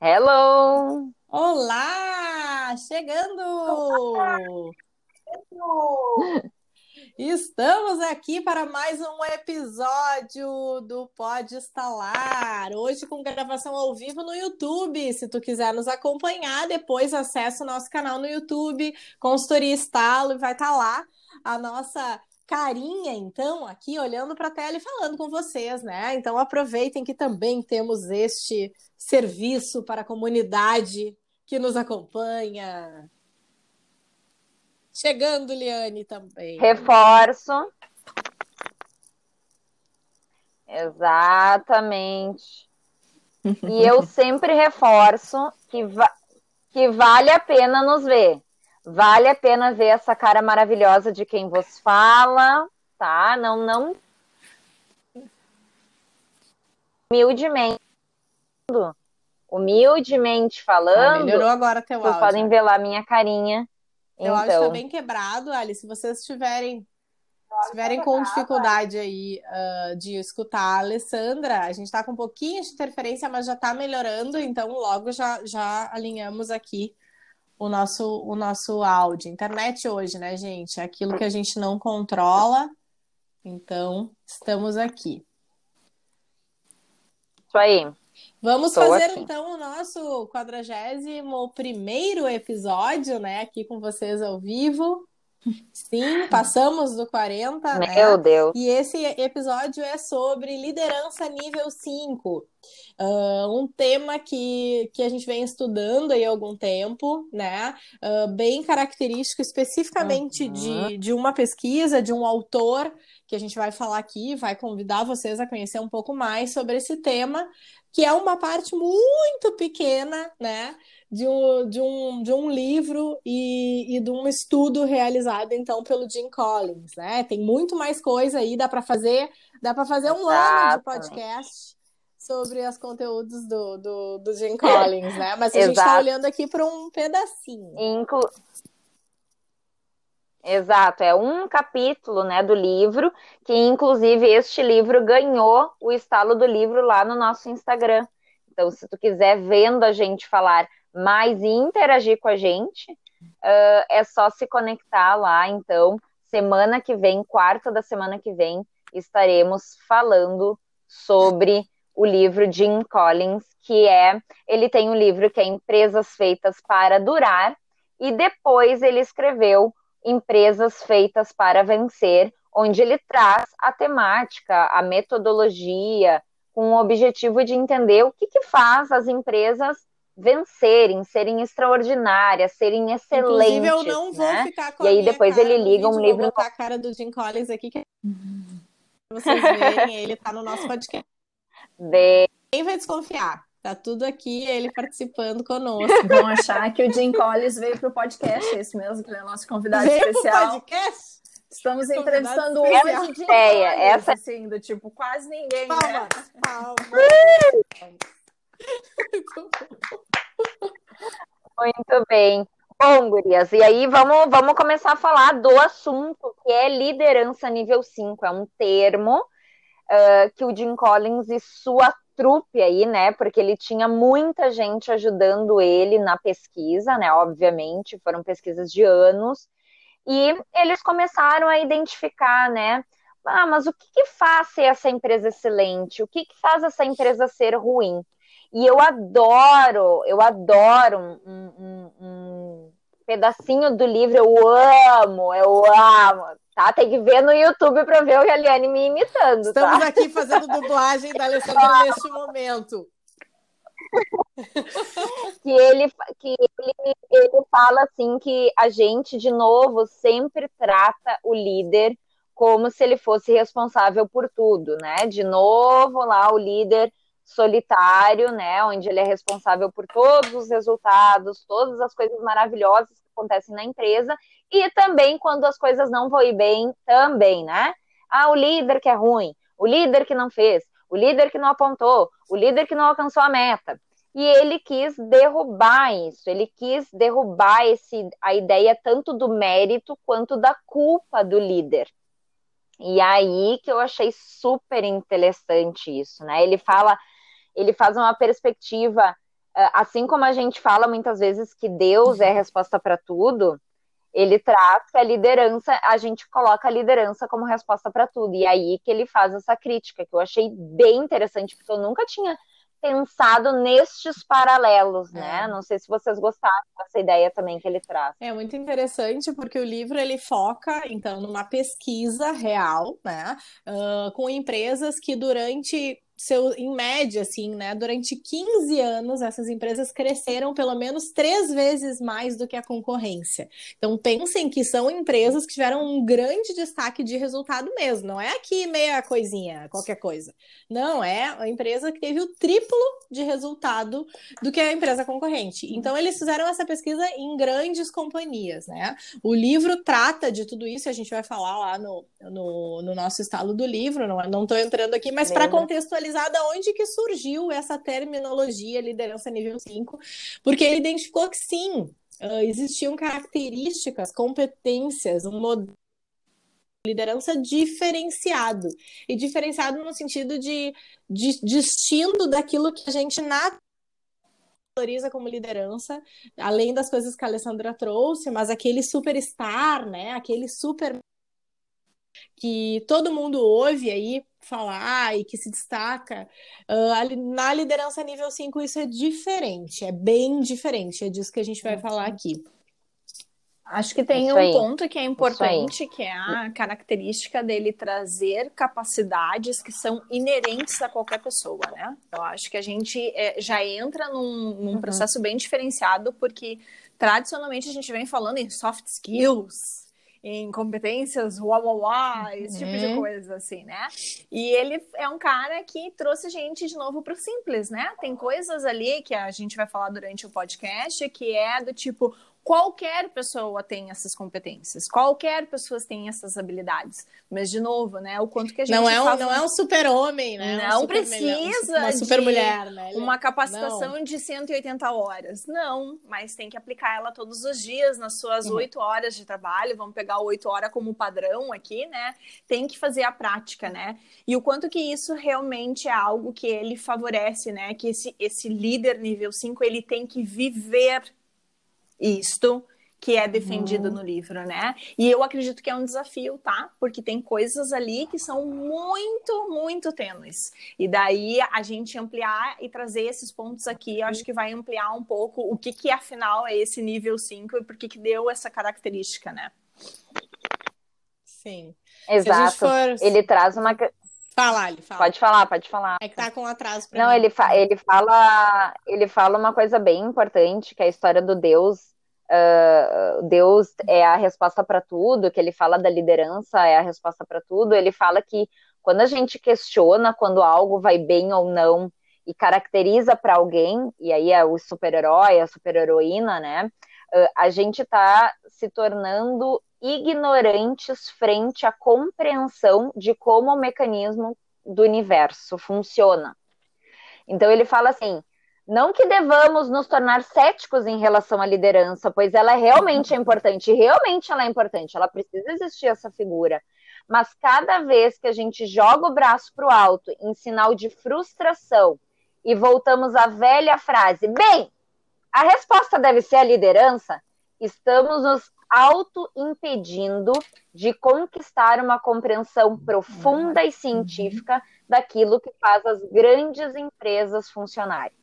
Hello! Olá! Chegando! Estamos aqui para mais um episódio do Pode Instalar. Hoje com gravação ao vivo no YouTube. Se tu quiser nos acompanhar, depois acessa o nosso canal no YouTube, Consultoria Estalo, e vai estar lá a nossa carinha, então, aqui olhando para a tela e falando com vocês, né? Então aproveitem que também temos este serviço para a comunidade que nos acompanha. Chegando, Liane, também. Reforço. Exatamente. E eu sempre reforço que, va que vale a pena nos ver. Vale a pena ver essa cara maravilhosa de quem vos fala, tá? Não, não. Humildemente. Humildemente falando. Ah, melhorou agora teu vocês áudio. podem ver lá minha carinha. Teu então... áudio tá bem quebrado, Ali. Se vocês tiverem estiverem com dificuldade aí uh, de escutar a Alessandra, a gente está com um pouquinho de interferência, mas já está melhorando, então logo já, já alinhamos aqui o nosso, o nosso áudio. Internet hoje, né, gente? É aquilo que a gente não controla. Então, estamos aqui. Isso aí. Vamos fazer aqui. então o nosso 41 primeiro episódio, né, aqui com vocês ao vivo. Sim, passamos do 40, Meu né? Deus. E esse episódio é sobre liderança nível 5. Uh, um tema que, que a gente vem estudando aí há algum tempo, né? Uh, bem característico especificamente uhum. de, de uma pesquisa, de um autor, que a gente vai falar aqui, vai convidar vocês a conhecer um pouco mais sobre esse tema, que é uma parte muito pequena, né? de um, de um, de um livro e, e de um estudo realizado então pelo Jim Collins, né? Tem muito mais coisa aí, dá para fazer, dá para fazer um ano de podcast sobre os conteúdos do, do, do Jim Collins, né? Mas a gente está olhando aqui para um pedacinho. Inclu... Exato, é um capítulo né, do livro, que inclusive este livro ganhou o estalo do livro lá no nosso Instagram. Então, se tu quiser vendo a gente falar mais e interagir com a gente, uh, é só se conectar lá. Então, semana que vem, quarta da semana que vem, estaremos falando sobre o livro Jim Collins, que é ele tem um livro que é Empresas Feitas para Durar, e depois ele escreveu Empresas Feitas para Vencer, onde ele traz a temática, a metodologia, com o objetivo de entender o que, que faz as empresas vencerem, serem extraordinárias, serem excelentes. Inclusive, eu não vou né? ficar com E aí depois ele liga um livro. Vou botar a cara do Jim Collins aqui que vocês verem, ele tá no nosso podcast. De... Quem vai desconfiar? Tá tudo aqui, ele participando conosco. Vão achar que o Jim Collins veio pro podcast, esse mesmo que é o nosso convidado veio especial. Pro podcast? Estamos entrevistando hoje essa Jim ideia, Collins, essa assim, do tipo, quase ninguém, palmas, né? palmas. Muito bem. Bom, gurias, e aí vamos, vamos começar a falar do assunto, que é liderança nível 5. É um termo uh, que o Jim Collins e sua trupe aí, né, porque ele tinha muita gente ajudando ele na pesquisa, né, obviamente, foram pesquisas de anos, e eles começaram a identificar, né, ah, mas o que, que faz ser essa empresa excelente? O que, que faz essa empresa ser ruim? E eu adoro, eu adoro um, um, um, pedacinho do livro, eu amo, eu amo, tá? Tem que ver no YouTube para ver o Eliane me imitando, Estamos tá? aqui fazendo dublagem da Alessandra neste momento. que ele que ele, ele fala assim que a gente de novo sempre trata o líder como se ele fosse responsável por tudo, né? De novo lá o líder solitário, né, onde ele é responsável por todos os resultados, todas as coisas maravilhosas que acontecem na empresa, e também quando as coisas não vão bem, também, né? Ah, o líder que é ruim, o líder que não fez, o líder que não apontou, o líder que não alcançou a meta. E ele quis derrubar isso, ele quis derrubar esse, a ideia tanto do mérito quanto da culpa do líder. E aí que eu achei super interessante isso, né? Ele fala ele faz uma perspectiva assim como a gente fala muitas vezes que Deus é a resposta para tudo, ele traz que a liderança, a gente coloca a liderança como resposta para tudo. E aí que ele faz essa crítica, que eu achei bem interessante, porque eu nunca tinha pensado nestes paralelos, né? É. Não sei se vocês gostaram dessa ideia também que ele traz. É muito interessante porque o livro ele foca então numa pesquisa real, né, uh, com empresas que durante seu, em média, assim, né? Durante 15 anos, essas empresas cresceram pelo menos três vezes mais do que a concorrência. Então, pensem que são empresas que tiveram um grande destaque de resultado mesmo. Não é aqui meia coisinha, qualquer coisa. Não, é a empresa que teve o triplo de resultado do que a empresa concorrente. Então, eles fizeram essa pesquisa em grandes companhias, né? O livro trata de tudo isso, a gente vai falar lá no, no, no nosso estalo do livro, não estou entrando aqui, mas para contextualizar analisada onde que surgiu essa terminologia liderança nível 5, porque ele identificou que sim, uh, existiam características, competências, um modelo liderança diferenciado. E diferenciado no sentido de, de distinto daquilo que a gente valoriza como liderança, além das coisas que a Alessandra trouxe, mas aquele superstar, né? Aquele super que todo mundo ouve aí falar e que se destaca, uh, na liderança nível 5 isso é diferente, é bem diferente, é disso que a gente vai falar aqui. Acho que tem um ponto que é importante, que é a característica dele trazer capacidades que são inerentes a qualquer pessoa, né? Eu acho que a gente é, já entra num, num uhum. processo bem diferenciado, porque tradicionalmente a gente vem falando em soft skills, em competências, uau, uau, uau, esse tipo de uhum. coisa, assim, né? E ele é um cara que trouxe gente de novo para o simples, né? Tem coisas ali que a gente vai falar durante o podcast que é do tipo, qualquer pessoa tem essas competências, qualquer pessoa tem essas habilidades. Mas, de novo, né? O quanto que a gente. Não é um, não é um super-homem, né? Não um super precisa. Uma super-mulher, né? Uma capacitação não. de 180 horas. Não, mas tem que aplicar ela todos os dias nas suas uhum. oito uhum. horas de trabalho. Vamos pegar oito horas como padrão aqui, né? Tem que fazer a prática, né? E o quanto que isso realmente é algo que ele favorece, né? Que esse, esse líder nível 5 ele tem que viver isto que é defendido uhum. no livro, né? E eu acredito que é um desafio, tá? Porque tem coisas ali que são muito, muito tênues. E daí a gente ampliar e trazer esses pontos aqui, eu acho que vai ampliar um pouco o que que afinal é esse nível 5 e por que que deu essa característica, né? Sim. Exato. For... Ele traz uma Fala, ele fala. Pode falar, pode falar. É que tá com atraso Não, mim. ele, fa ele fala, ele fala uma coisa bem importante, que é a história do Deus uh, Deus é a resposta para tudo, que ele fala da liderança é a resposta para tudo, ele fala que quando a gente questiona quando algo vai bem ou não e caracteriza para alguém, e aí é o super-herói, a super-heroína, né? Uh, a gente está se tornando ignorantes frente à compreensão de como o mecanismo do universo funciona. Então ele fala assim: não que devamos nos tornar céticos em relação à liderança, pois ela realmente é importante, realmente ela é importante, ela precisa existir essa figura. Mas cada vez que a gente joga o braço para o alto em sinal de frustração e voltamos à velha frase, bem, a resposta deve ser a liderança, estamos nos auto-impedindo de conquistar uma compreensão profunda e científica daquilo que faz as grandes empresas funcionarem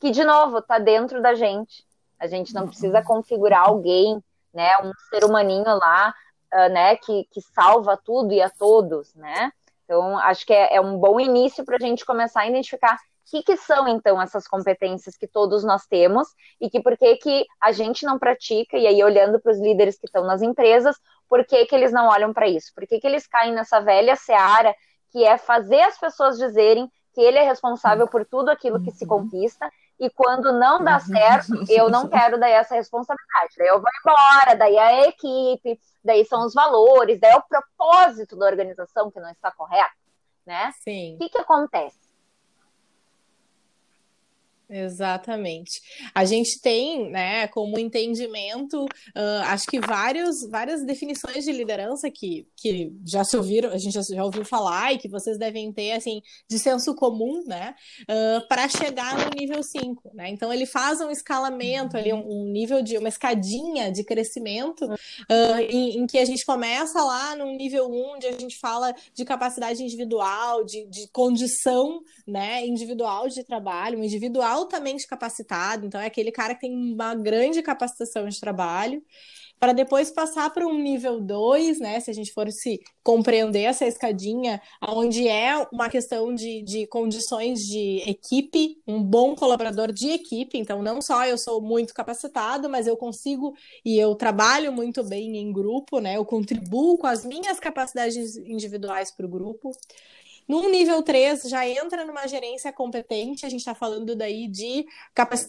que, de novo, está dentro da gente. A gente não precisa configurar alguém, né, um ser humaninho lá, uh, né, que, que salva tudo e a todos, né? Então, acho que é, é um bom início para a gente começar a identificar que, que, são, então, essas competências que todos nós temos e que por que, que a gente não pratica, e aí olhando para os líderes que estão nas empresas, por que, que eles não olham para isso? Por que, que eles caem nessa velha seara que é fazer as pessoas dizerem que ele é responsável por tudo aquilo que se uhum. conquista e quando não dá uhum. certo, eu não quero daí essa responsabilidade. Daí eu vou embora, daí a equipe, daí são os valores, daí é o propósito da organização que não está correto, né? Sim. O que, que acontece? Exatamente. A gente tem, né, como entendimento, uh, acho que vários, várias definições de liderança que, que já se ouviram, a gente já, já ouviu falar e que vocês devem ter, assim, de senso comum, né, uh, para chegar no nível 5, né? Então, ele faz um escalamento ali, um, um nível de, uma escadinha de crescimento, uh, em, em, que a gente começa lá no nível 1, onde a gente fala de capacidade individual, de, de condição, né, individual de trabalho, um individual altamente capacitado, então é aquele cara que tem uma grande capacitação de trabalho, para depois passar para um nível 2, né? Se a gente for se compreender essa escadinha, onde é uma questão de, de condições de equipe, um bom colaborador de equipe, então não só eu sou muito capacitado, mas eu consigo e eu trabalho muito bem em grupo, né? Eu contribuo com as minhas capacidades individuais para o grupo. Num nível 3, já entra numa gerência competente, a gente está falando daí de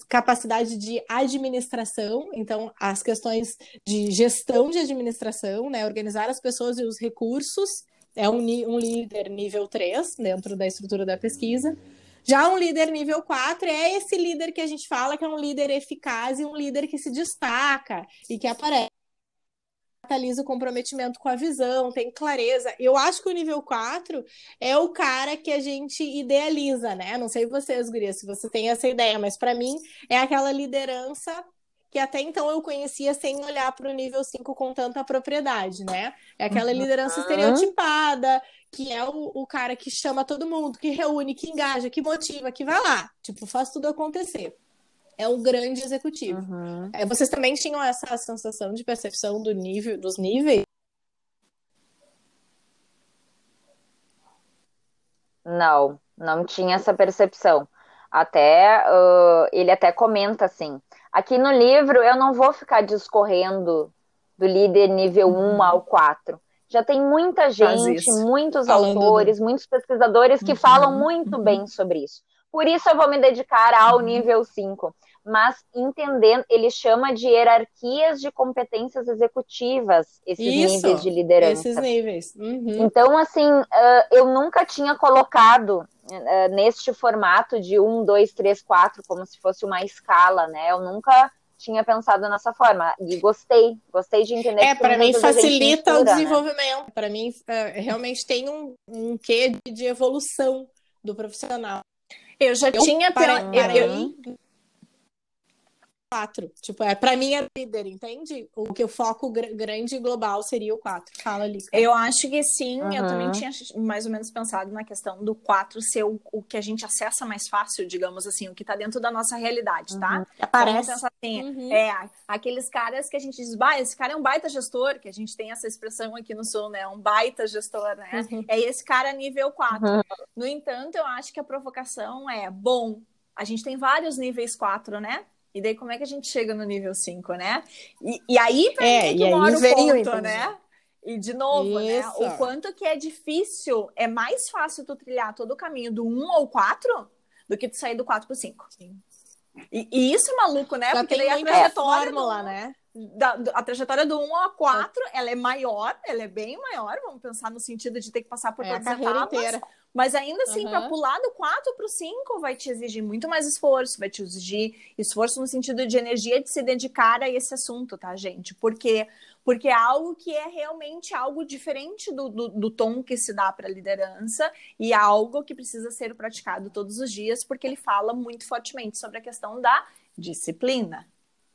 capacidade de administração, então as questões de gestão de administração, né, organizar as pessoas e os recursos, é um, um líder nível 3 dentro da estrutura da pesquisa. Já um líder nível 4 é esse líder que a gente fala que é um líder eficaz e um líder que se destaca e que aparece catalisa o comprometimento com a visão, tem clareza. Eu acho que o nível 4 é o cara que a gente idealiza, né? Não sei vocês, Guria, se você tem essa ideia, mas para mim é aquela liderança que até então eu conhecia sem olhar para o nível 5 com tanta propriedade, né? É aquela uhum. liderança estereotipada, que é o, o cara que chama todo mundo, que reúne, que engaja, que motiva, que vai lá, tipo, faz tudo acontecer é o grande executivo. Uhum. É, vocês também tinham essa sensação de percepção do nível, dos níveis? Não, não tinha essa percepção. Até uh, ele até comenta assim: aqui no livro eu não vou ficar discorrendo do líder nível uhum. 1 ao 4. Já tem muita gente, muitos Falando autores, do... muitos pesquisadores que uhum. falam muito bem sobre isso. Por isso eu vou me dedicar ao uhum. nível 5 mas entendendo, ele chama de hierarquias de competências executivas, esses Isso, níveis de liderança. Esses níveis. Uhum. Então, assim, eu nunca tinha colocado neste formato de um, dois, três, quatro, como se fosse uma escala, né? Eu nunca tinha pensado nessa forma e gostei, gostei de entender. É, para mim facilita mistura, o né? desenvolvimento. Né? Para mim, realmente tem um, um quê de evolução do profissional. Eu já eu, tinha. Para, eu, eu, quatro. Tipo, é, pra mim é líder, entende? O que o foco gr grande e global seria o quatro. Fala ali. Eu acho que sim, uhum. eu também tinha mais ou menos pensado na questão do quatro ser o, o que a gente acessa mais fácil, digamos assim, o que tá dentro da nossa realidade, tá? Uhum. Aparece. Assim, uhum. É, aqueles caras que a gente diz, bah, esse cara é um baita gestor, que a gente tem essa expressão aqui no Sul, né? Um baita gestor, né? Uhum. É esse cara nível quatro. Uhum. No entanto, eu acho que a provocação é, bom, a gente tem vários níveis quatro, né? E daí, como é que a gente chega no nível 5, né? E, e aí, pra é, mim, que mora o ponto, então, né? E de novo, né? Isso. né? O quanto que é difícil, é mais fácil tu trilhar todo o caminho do 1 ao 4 do que tu sair do 4 pro 5. E, e, isso é maluco, né? Já Porque daí a trajetória. Fórmula, do, né? Da, a trajetória do 1 ao 4, é. ela é maior, ela é bem maior, vamos pensar no sentido de ter que passar por é todas as etapas. Inteira. Mas ainda assim, uhum. para pular do 4 para o 5 vai te exigir muito mais esforço, vai te exigir esforço no sentido de energia de se dedicar a esse assunto, tá, gente? Porque porque é algo que é realmente algo diferente do, do, do tom que se dá para a liderança e é algo que precisa ser praticado todos os dias, porque ele fala muito fortemente sobre a questão da disciplina.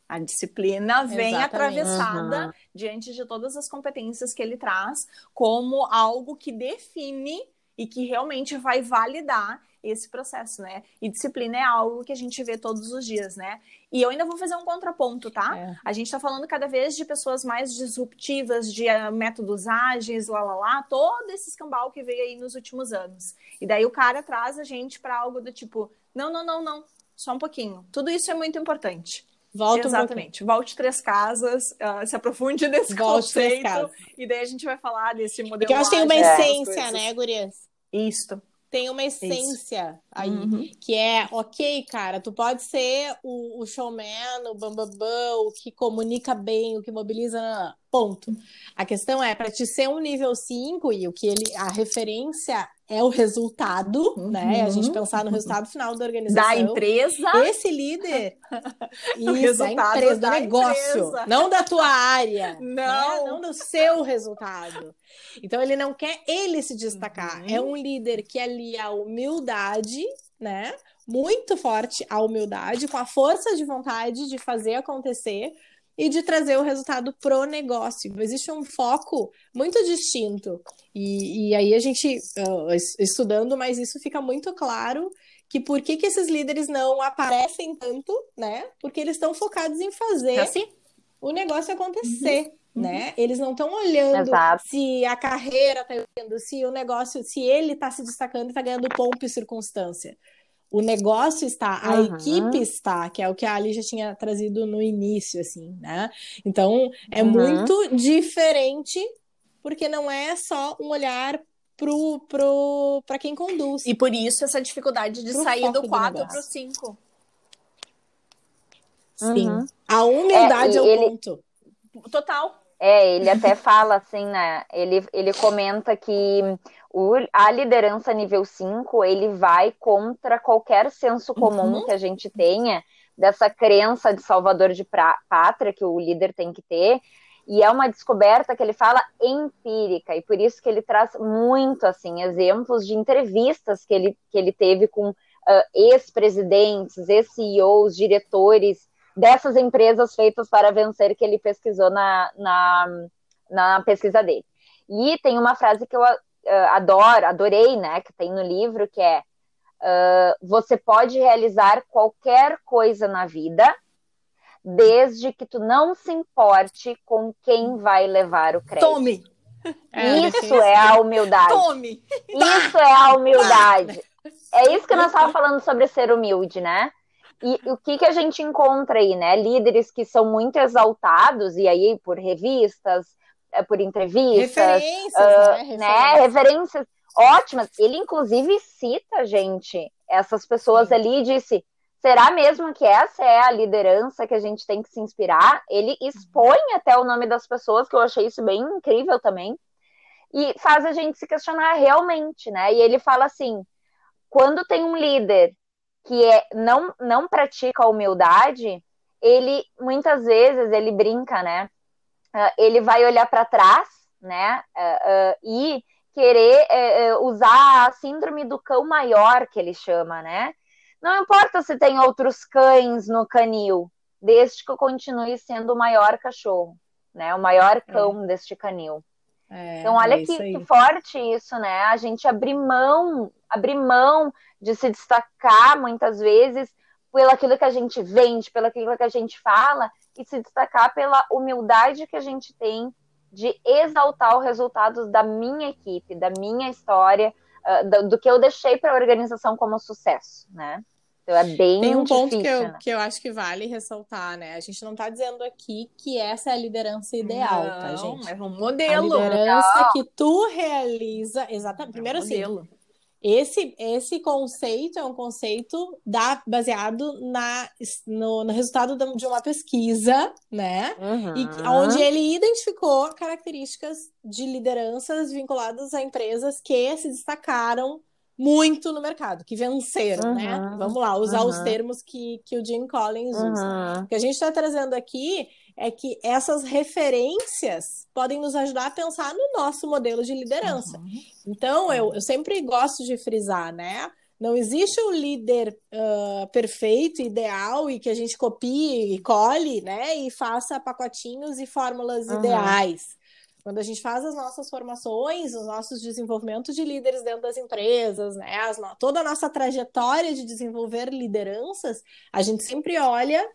A disciplina vem Exatamente. atravessada uhum. diante de todas as competências que ele traz como algo que define e que realmente vai validar esse processo, né? E disciplina é algo que a gente vê todos os dias, né? E eu ainda vou fazer um contraponto, tá? É. A gente tá falando cada vez de pessoas mais disruptivas, de uh, métodos ágeis, lá, lá, lá, todo esse escambau que veio aí nos últimos anos. E daí o cara traz a gente para algo do tipo, não, não, não, não, só um pouquinho. Tudo isso é muito importante. Volta Exatamente. Um Volte três casas, uh, se aprofunde nesse Volte conceito. E daí a gente vai falar desse modelo. Porque eu acho que tem uma essência, né, Gurias? Isto. Tem uma essência Isso. aí, uhum. que é, ok, cara, tu pode ser o, o showman, o bambambam, o que comunica bem, o que mobiliza, ponto. A questão é, para te ser um nível 5, e o que ele, a referência é o resultado, uhum. né? A gente uhum. pensar no resultado final da organização. Da empresa. Esse líder. isso, da empresa, da do negócio. Empresa. Não da tua área. Não. Né? Não do seu resultado. Então, ele não quer ele se destacar. Uhum. É um líder que alia a humildade, né? Muito forte a humildade, com a força de vontade de fazer acontecer e de trazer o resultado pro negócio. Existe um foco muito distinto. E, e aí a gente, uh, estudando, mas isso fica muito claro que por que, que esses líderes não aparecem tanto, né? Porque eles estão focados em fazer assim? o negócio acontecer. Uhum. Né? Uhum. Eles não estão olhando Exato. se a carreira está indo, se o negócio, se ele está se destacando e está ganhando pompa e circunstância o negócio está, a uhum. equipe está, que é o que a Ali já tinha trazido no início, assim, né? Então, é uhum. muito diferente, porque não é só um olhar pro, pro, para quem conduz. E por isso essa dificuldade de sair do 4 para o 5. Sim. Uhum. A humildade é, é o ele... ponto. Total. É, ele até fala assim, né? Ele, ele comenta que o, a liderança nível 5, ele vai contra qualquer senso comum uhum. que a gente tenha, dessa crença de salvador de pra, pátria que o líder tem que ter, e é uma descoberta que ele fala empírica, e por isso que ele traz muito, assim, exemplos de entrevistas que ele, que ele teve com uh, ex-presidentes, ex-CEOs, diretores dessas empresas feitas para vencer que ele pesquisou na, na, na pesquisa dele. E tem uma frase que eu uh, adoro, adorei, né, que tem no livro, que é uh, você pode realizar qualquer coisa na vida, desde que tu não se importe com quem vai levar o crédito. Tome! É, isso é a humildade. Tome! Isso é a humildade. É isso que nós estávamos falando sobre ser humilde, né? E o que, que a gente encontra aí, né? Líderes que são muito exaltados, e aí por revistas, é, por entrevistas. Referências, uh, né? né? Referências ótimas. Ele, inclusive, cita, gente, essas pessoas Sim. ali e disse: será mesmo que essa é a liderança que a gente tem que se inspirar? Ele expõe até o nome das pessoas, que eu achei isso bem incrível também, e faz a gente se questionar realmente, né? E ele fala assim: quando tem um líder que é, não, não pratica a humildade, ele muitas vezes ele brinca, né? Uh, ele vai olhar para trás, né? Uh, e querer eh, usar a síndrome do cão maior, que ele chama, né? Não importa se tem outros cães no canil, desde que eu continue sendo o maior cachorro, né? O maior cão é. deste canil. É, então, olha é que, que, forte isso, né? A gente abrir mão, abrir mão de se destacar muitas vezes pelo aquilo que a gente vende, pelo aquilo que a gente fala, e se destacar pela humildade que a gente tem de exaltar os resultados da minha equipe, da minha história, uh, do, do, que eu deixei para a organização como sucesso, né? Então é bem Tem um difícil, ponto que eu, né? que eu acho que vale ressaltar, né? A gente não está dizendo aqui que essa é a liderança ideal, tá, não, tá, gente? É um modelo. A liderança que tu realiza, exatamente. Primeiro é um assim, esse, esse conceito é um conceito da, baseado na, no, no resultado de uma pesquisa, né? Uhum. E onde ele identificou características de lideranças vinculadas a empresas que se destacaram muito no mercado, que venceram, né? uhum. né? Vamos lá, usar uhum. os termos que, que o Jim Collins usa. O que a gente está trazendo aqui é que essas referências podem nos ajudar a pensar no nosso modelo de liderança. Então, eu, eu sempre gosto de frisar, né? Não existe um líder uh, perfeito, ideal e que a gente copie e cole, né? E faça pacotinhos e fórmulas ideais. Quando a gente faz as nossas formações, os nossos desenvolvimentos de líderes dentro das empresas, né? As, toda a nossa trajetória de desenvolver lideranças, a gente sempre olha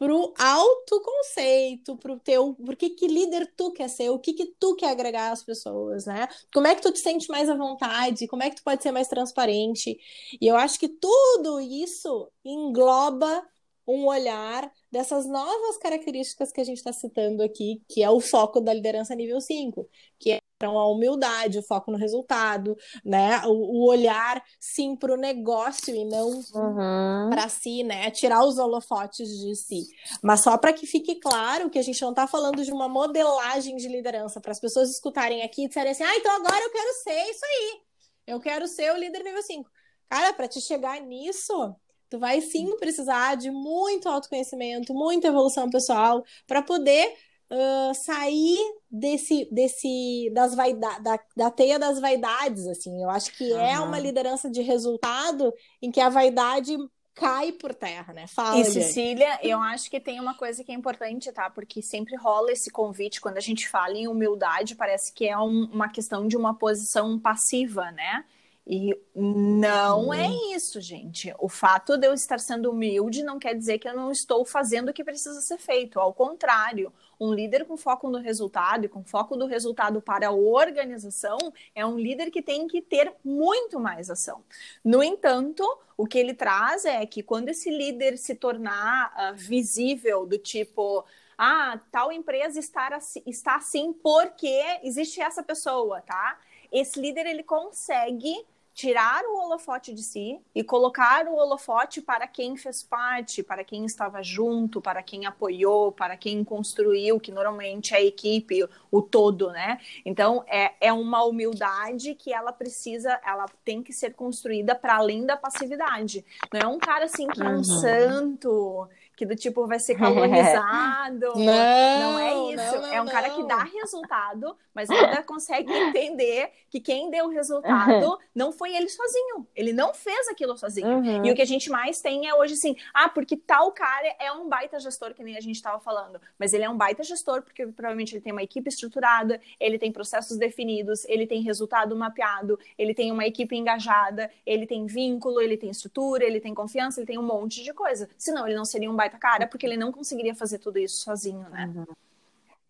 para o autoconceito, para o teu, por que, que líder tu quer ser, o que, que tu quer agregar às pessoas, né? Como é que tu te sente mais à vontade, como é que tu pode ser mais transparente. E eu acho que tudo isso engloba um olhar dessas novas características que a gente está citando aqui, que é o foco da liderança nível 5, que é então, a humildade, o foco no resultado, né? O, o olhar sim para o negócio e não uhum. para si, né? Tirar os holofotes de si. Mas só para que fique claro que a gente não está falando de uma modelagem de liderança, para as pessoas escutarem aqui e disserem assim: ah, então agora eu quero ser isso aí. Eu quero ser o líder nível 5. Cara, para te chegar nisso, tu vai sim precisar de muito autoconhecimento, muita evolução pessoal para poder uh, sair desse, desse das da, da teia das vaidades, assim. Eu acho que uhum. é uma liderança de resultado em que a vaidade cai por terra, né? Fala, e Cecília, eu acho que tem uma coisa que é importante, tá? Porque sempre rola esse convite quando a gente fala em humildade, parece que é um, uma questão de uma posição passiva, né? E não é uhum. isso, gente. O fato de eu estar sendo humilde não quer dizer que eu não estou fazendo o que precisa ser feito. Ao contrário, um líder com foco no resultado e com foco do resultado para a organização é um líder que tem que ter muito mais ação. No entanto, o que ele traz é que quando esse líder se tornar uh, visível, do tipo, ah, tal empresa está, está assim porque existe essa pessoa, tá? Esse líder ele consegue tirar o holofote de si e colocar o holofote para quem fez parte, para quem estava junto, para quem apoiou, para quem construiu, que normalmente é a equipe, o todo, né? Então é, é uma humildade que ela precisa, ela tem que ser construída para além da passividade. Não é um cara assim que é um uhum. santo, que do tipo vai ser calunizado. não, não é isso. Não, não, é um cara que dá resultado, mas ainda consegue entender que quem deu o resultado não foi ele sozinho. Ele não fez aquilo sozinho. Uhum. E o que a gente mais tem é hoje assim, ah, porque tal cara é um baita gestor, que nem a gente estava falando. Mas ele é um baita gestor porque provavelmente ele tem uma equipe estruturada, ele tem processos definidos, ele tem resultado mapeado, ele tem uma equipe engajada, ele tem vínculo, ele tem estrutura, ele tem confiança, ele tem um monte de coisa. Senão ele não seria um baita cara, porque ele não conseguiria fazer tudo isso sozinho, né? Uhum.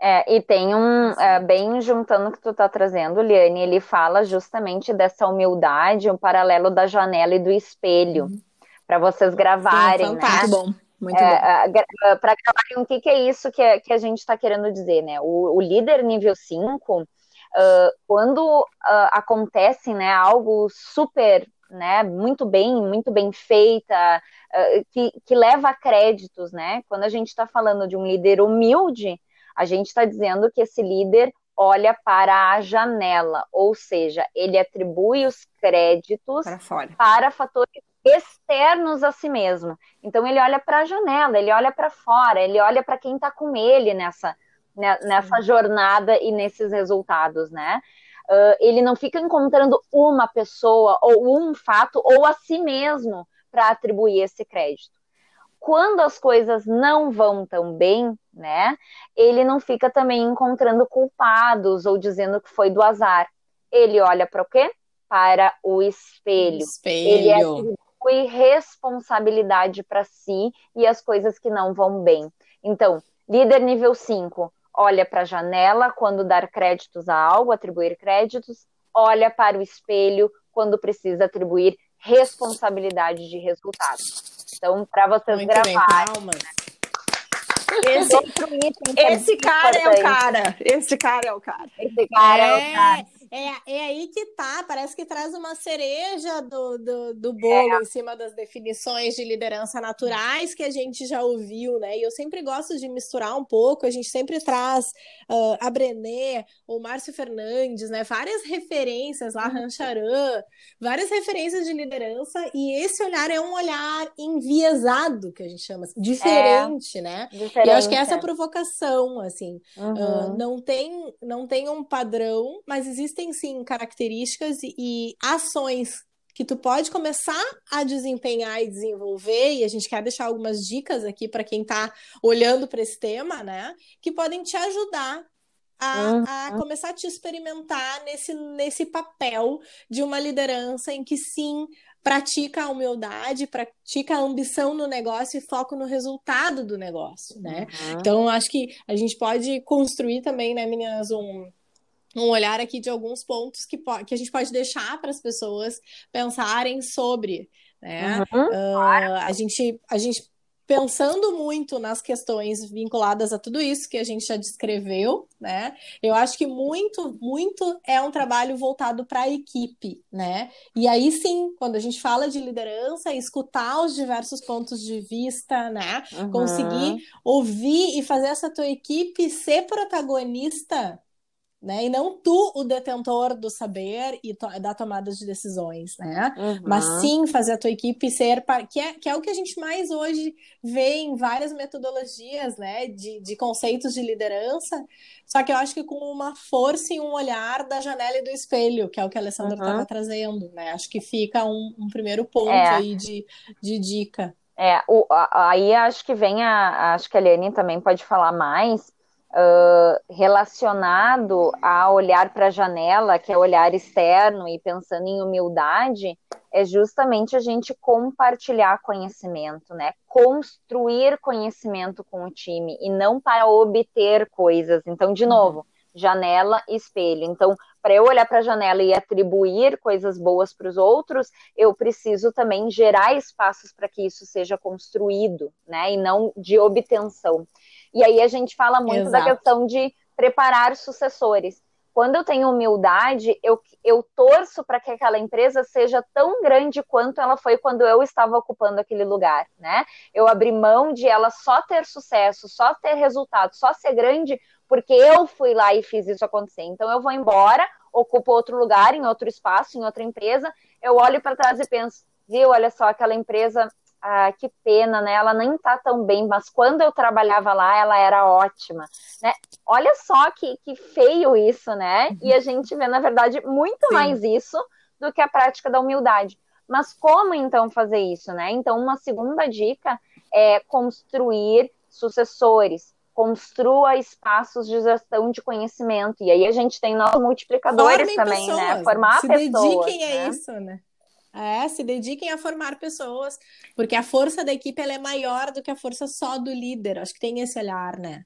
É, e tem um, é, bem juntando o que tu tá trazendo, Liane, ele fala justamente dessa humildade, um paralelo da janela e do espelho, uhum. para vocês gravarem, Sim, né? bom. Muito é, bom. Para gravarem o que, que, é isso que, que a gente está querendo dizer, né? O, o líder nível 5, uh, quando uh, acontece né, algo super né, muito bem, muito bem feita, uh, que, que leva créditos, né? Quando a gente está falando de um líder humilde, a gente está dizendo que esse líder olha para a janela, ou seja, ele atribui os créditos para, para fatores externos a si mesmo. Então ele olha para a janela, ele olha para fora, ele olha para quem está com ele nessa, né, nessa jornada e nesses resultados, né? Uh, ele não fica encontrando uma pessoa ou um fato ou a si mesmo para atribuir esse crédito. Quando as coisas não vão tão bem, né, ele não fica também encontrando culpados ou dizendo que foi do azar. Ele olha para o quê? Para o espelho. espelho. Ele atribui responsabilidade para si e as coisas que não vão bem. Então, líder nível 5, olha para a janela quando dar créditos a algo, atribuir créditos, olha para o espelho quando precisa atribuir responsabilidade de resultado. Então, para vocês Muito gravarem. Bem, esse, esse cara é o cara. Esse cara é o cara. Esse cara é, é o cara. É, é aí que tá, parece que traz uma cereja do, do, do bolo é. em cima das definições de liderança naturais que a gente já ouviu, né? E eu sempre gosto de misturar um pouco, a gente sempre traz uh, a Brené, o Márcio Fernandes, né? Várias referências lá, Rancharan, várias referências de liderança, e esse olhar é um olhar enviesado, que a gente chama, assim, diferente, é. né? Diferente, e eu acho que é essa provocação, assim, uhum. uh, não, tem, não tem um padrão, mas existe existem sim características e, ações que tu pode começar a desempenhar e desenvolver, e a gente quer deixar algumas dicas aqui para quem está olhando para esse tema, né? Que podem te ajudar a, a, começar a te experimentar nesse, nesse papel de uma liderança em que sim pratica a humildade, pratica a ambição no negócio e foco no resultado do negócio, né? Uhum. Então, acho que a gente pode construir também, né, meninas, um um olhar aqui de alguns pontos que, que a gente pode deixar para as pessoas pensarem sobre. Né? Uhum, uh, a, gente, a gente pensando muito nas questões vinculadas a tudo isso que a gente já descreveu, né? Eu acho que muito, muito é um trabalho voltado para a equipe, né? E aí sim, quando a gente fala de liderança, escutar os diversos pontos de vista, né? Uhum. Conseguir ouvir e fazer essa tua equipe ser protagonista né? E não tu o detentor do saber e to da tomada de decisões, né? Uhum. Mas sim fazer a tua equipe ser que é, que é o que a gente mais hoje vê em várias metodologias, né? De, de conceitos de liderança. Só que eu acho que com uma força e um olhar da janela e do espelho, que é o que a Alessandra estava uhum. trazendo, né? Acho que fica um, um primeiro ponto é. aí de, de dica. É, o, aí acho que vem a. Acho que a Eliane também pode falar mais uh, relacionado a olhar para a janela, que é olhar externo e pensando em humildade, é justamente a gente compartilhar conhecimento, né? Construir conhecimento com o time e não para obter coisas. Então, de novo, janela e espelho. Então, para eu olhar para a janela e atribuir coisas boas para os outros, eu preciso também gerar espaços para que isso seja construído, né? E não de obtenção. E aí a gente fala muito Exato. da questão de preparar sucessores. Quando eu tenho humildade, eu, eu torço para que aquela empresa seja tão grande quanto ela foi quando eu estava ocupando aquele lugar, né? Eu abri mão de ela só ter sucesso, só ter resultado, só ser grande, porque eu fui lá e fiz isso acontecer. Então eu vou embora, ocupo outro lugar, em outro espaço, em outra empresa, eu olho para trás e penso, viu, olha só, aquela empresa ah, que pena, né? Ela nem tá tão bem, mas quando eu trabalhava lá, ela era ótima, né? Olha só que, que feio isso, né? E a gente vê, na verdade, muito Sim. mais isso do que a prática da humildade. Mas como então fazer isso, né? Então, uma segunda dica é construir sucessores, construa espaços de gestão de conhecimento. E aí a gente tem nossos multiplicadores Formem também, né? pessoas, né? Formar se pessoas. Se dediquem né? a isso, né? É, se dediquem a formar pessoas, porque a força da equipe é maior do que a força só do líder. Acho que tem esse olhar, né?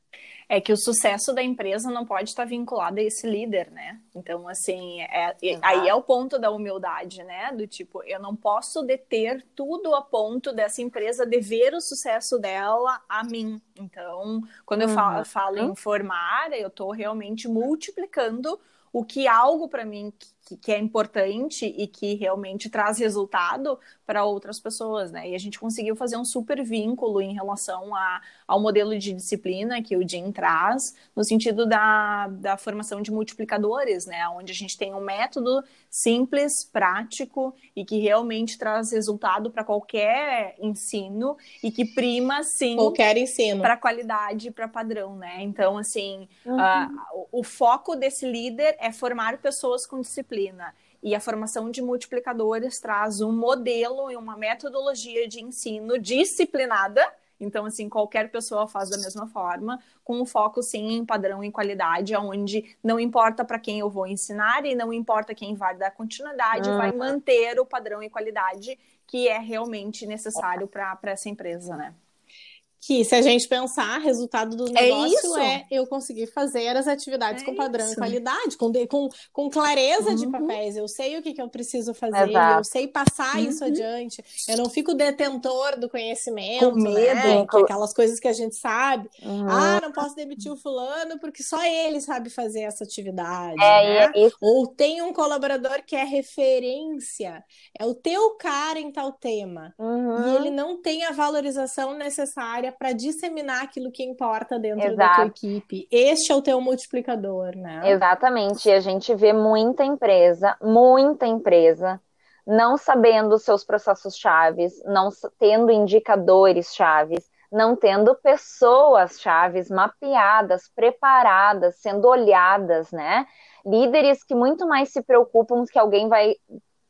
É que o sucesso da empresa não pode estar vinculado a esse líder, né? Então, assim, é, aí é o ponto da humildade, né? Do tipo, eu não posso deter tudo a ponto dessa empresa dever o sucesso dela a mim. Então, quando eu falo, uhum. falo em formar, eu estou realmente multiplicando o que algo para mim que, que, é importante e que realmente traz resultado para outras pessoas, né? E a gente conseguiu fazer um super vínculo em relação a, ao modelo de disciplina que o Jim traz, no sentido da, da formação de multiplicadores, né? Onde a gente tem um método simples, prático e que realmente traz resultado para qualquer ensino e que prima, sim, qualquer ensino para qualidade, para padrão, né? Então, assim, uhum. uh, o foco desse líder é formar pessoas com disciplina. E a formação de multiplicadores traz um modelo e uma metodologia de ensino disciplinada. Então, assim, qualquer pessoa faz da mesma forma, com um foco, sim, em padrão e qualidade, onde não importa para quem eu vou ensinar e não importa quem vai dar continuidade, vai manter o padrão e qualidade que é realmente necessário para essa empresa, né? Que se a gente pensar, resultado do é negócio é, é eu conseguir fazer as atividades é com padrão isso. e qualidade, com, com, com clareza uhum. de papéis. Eu sei o que, que eu preciso fazer, Exato. eu sei passar uhum. isso adiante. Eu não fico detentor do conhecimento, com medo, né? com... aquelas coisas que a gente sabe. Uhum. Ah, não posso demitir o fulano porque só ele sabe fazer essa atividade. É, né? é Ou tem um colaborador que é referência, é o teu cara em tal tema. E uhum. ele não tem a valorização necessária para disseminar aquilo que importa dentro Exato. da tua equipe. Este é o teu multiplicador, né? Exatamente. E a gente vê muita empresa, muita empresa, não sabendo seus processos chaves, não tendo indicadores chaves, não tendo pessoas chaves mapeadas, preparadas, sendo olhadas, né? Líderes que muito mais se preocupam que alguém vai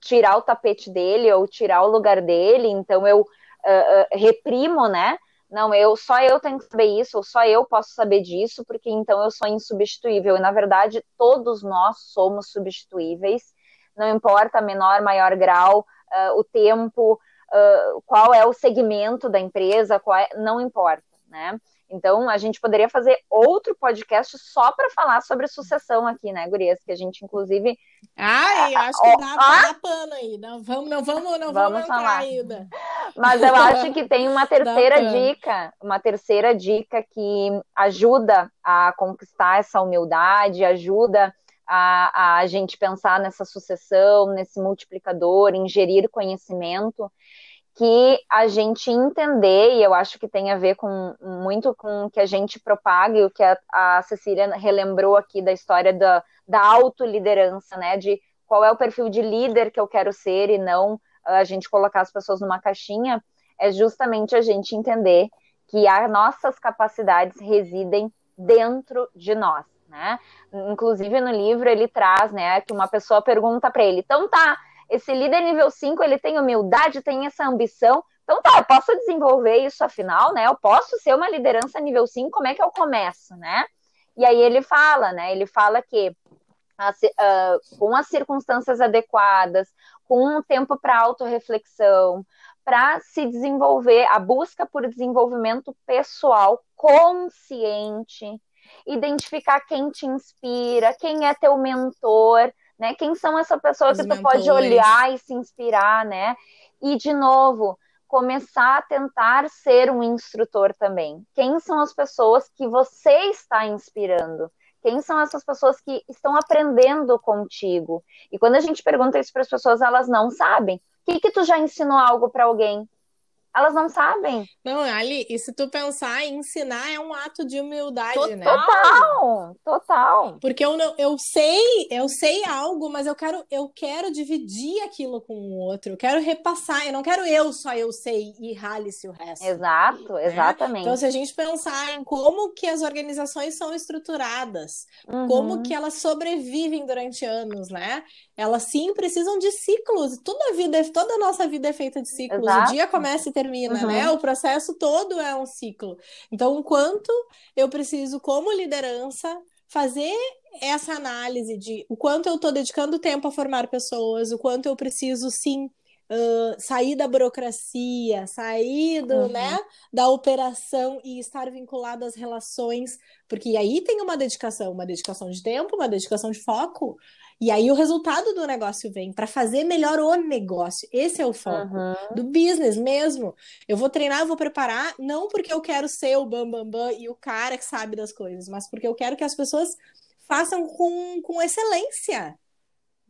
tirar o tapete dele ou tirar o lugar dele, então eu uh, uh, reprimo, né? Não, eu só eu tenho que saber isso, ou só eu posso saber disso, porque então eu sou insubstituível. E na verdade, todos nós somos substituíveis, não importa menor, maior grau, uh, o tempo, uh, qual é o segmento da empresa, é, não importa, né? Então, a gente poderia fazer outro podcast só para falar sobre sucessão aqui, né, Gurias? Que a gente, inclusive. Ai, acho que dá, ah, dá pano aí. Não vamos, não vamos, não vamos, vamos falar ainda. Mas eu acho que tem uma terceira dica, uma terceira dica que ajuda a conquistar essa humildade, ajuda a, a gente pensar nessa sucessão, nesse multiplicador, ingerir conhecimento que a gente entender, e eu acho que tem a ver com muito com o que a gente propaga e o que a, a Cecília relembrou aqui da história da, da autoliderança, né? De qual é o perfil de líder que eu quero ser e não a gente colocar as pessoas numa caixinha, é justamente a gente entender que as nossas capacidades residem dentro de nós, né? Inclusive no livro ele traz, né, que uma pessoa pergunta para ele: "Então tá, esse líder nível 5, ele tem humildade, tem essa ambição. Então tá, eu posso desenvolver isso afinal, né? Eu posso ser uma liderança nível 5, como é que eu começo, né? E aí ele fala, né? Ele fala que uh, com as circunstâncias adequadas, com um tempo para autorreflexão, para se desenvolver, a busca por desenvolvimento pessoal consciente, identificar quem te inspira, quem é teu mentor, né? Quem são essa pessoa Os que tu pode olhar e se inspirar, né? E de novo, começar a tentar ser um instrutor também. Quem são as pessoas que você está inspirando? Quem são essas pessoas que estão aprendendo contigo? E quando a gente pergunta isso para as pessoas, elas não sabem. O que, que tu já ensinou algo para alguém? Elas não sabem. Não, Ali, e se tu pensar em ensinar é um ato de humildade, total, né? Total, total. Porque eu não, eu sei, eu sei algo, mas eu quero, eu quero dividir aquilo com o outro. Eu quero repassar. Eu não quero eu só eu sei e rale-se o resto. Exato, né? exatamente. Então, se a gente pensar em como que as organizações são estruturadas, uhum. como que elas sobrevivem durante anos, né? Elas sim precisam de ciclos. Toda a vida, toda a nossa vida é feita de ciclos. Exato. O dia começa e termina, uhum. né? O processo todo é um ciclo. Então, o quanto eu preciso, como liderança, fazer essa análise de o quanto eu estou dedicando tempo a formar pessoas, o quanto eu preciso sim Uh, sair da burocracia, sair do, uhum. né, da operação e estar vinculado às relações, porque aí tem uma dedicação, uma dedicação de tempo, uma dedicação de foco, e aí o resultado do negócio vem para fazer melhor o negócio. Esse é o foco uhum. do business mesmo. Eu vou treinar, eu vou preparar, não porque eu quero ser o bam bam bam e o cara que sabe das coisas, mas porque eu quero que as pessoas façam com, com excelência.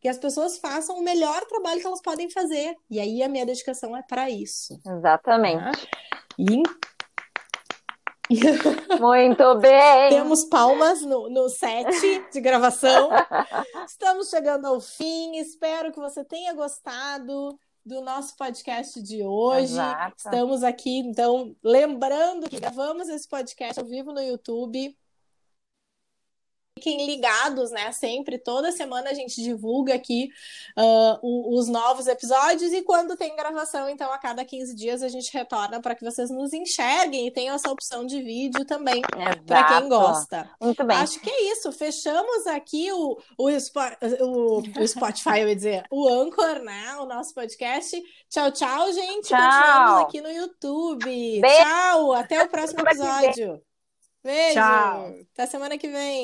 Que as pessoas façam o melhor trabalho que elas podem fazer. E aí a minha dedicação é para isso. Exatamente. Tá? E muito bem! Temos palmas no, no set de gravação. Estamos chegando ao fim. Espero que você tenha gostado do nosso podcast de hoje. Exato. Estamos aqui, então, lembrando que gravamos esse podcast ao vivo no YouTube. Fiquem ligados, né? Sempre, toda semana a gente divulga aqui uh, os novos episódios e quando tem gravação, então a cada 15 dias a gente retorna para que vocês nos enxerguem e tenham essa opção de vídeo também para quem gosta. Muito bem. Acho que é isso. Fechamos aqui o, o, o, o Spotify, eu ia dizer, o Anchor, né? O nosso podcast. Tchau, tchau, gente. Tchau. Continuamos aqui no YouTube. Beijo. Tchau, até o próximo episódio. Beijo. Tchau. Até semana que vem.